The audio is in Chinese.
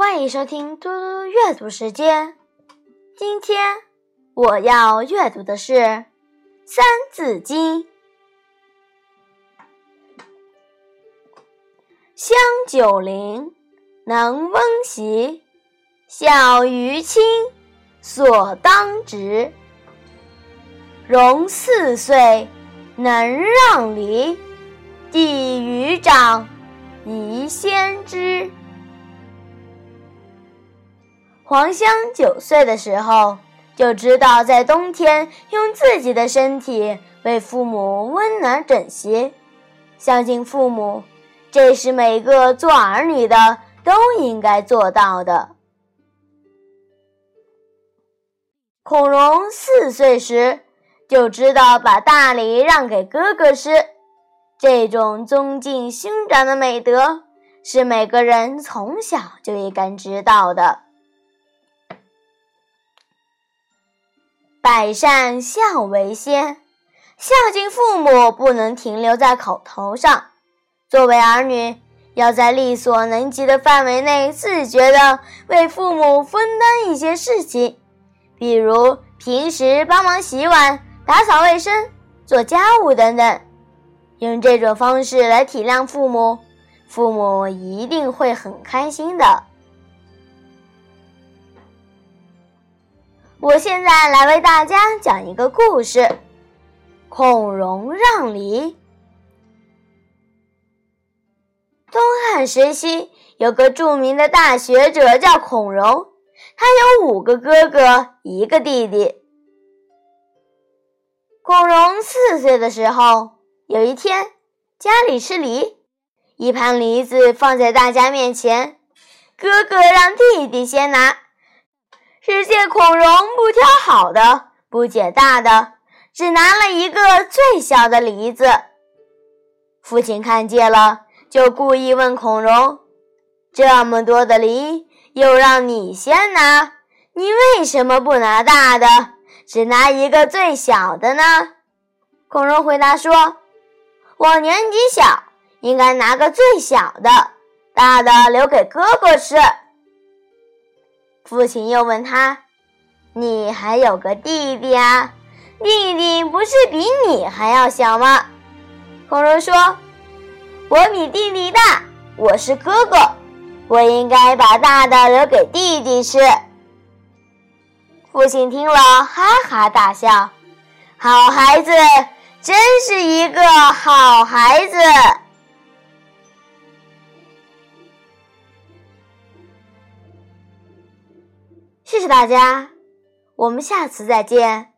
欢迎收听嘟嘟阅读时间。今天我要阅读的是《三字经》：香九龄，能温席；小于亲，所当执。融四岁，能让梨；弟于长，宜先知。黄香九岁的时候，就知道在冬天用自己的身体为父母温暖枕席，孝敬父母，这是每个做儿女的都应该做到的。孔融四岁时。就知道把大礼让给哥哥吃，这种尊敬兄长的美德是每个人从小就应该知道的。百善孝为先，孝敬父母不能停留在口头上。作为儿女，要在力所能及的范围内自觉地为父母分担一些事情，比如平时帮忙洗碗。打扫卫生、做家务等等，用这种方式来体谅父母，父母一定会很开心的。我现在来为大家讲一个故事：孔融让梨。东汉时期有个著名的大学者叫孔融，他有五个哥哥，一个弟弟。孔融四岁的时候，有一天家里吃梨，一盘梨子放在大家面前，哥哥让弟弟先拿，只见孔融不挑好的，不捡大的，只拿了一个最小的梨子。父亲看见了，就故意问孔融：“这么多的梨，又让你先拿，你为什么不拿大的？”只拿一个最小的呢？孔融回答说：“我年纪小，应该拿个最小的，大的留给哥哥吃。”父亲又问他：“你还有个弟弟啊？弟弟不是比你还要小吗？”孔融说：“我比弟弟大，我是哥哥，我应该把大的留给弟弟吃。”父亲听了，哈哈大笑：“好孩子，真是一个好孩子。”谢谢大家，我们下次再见。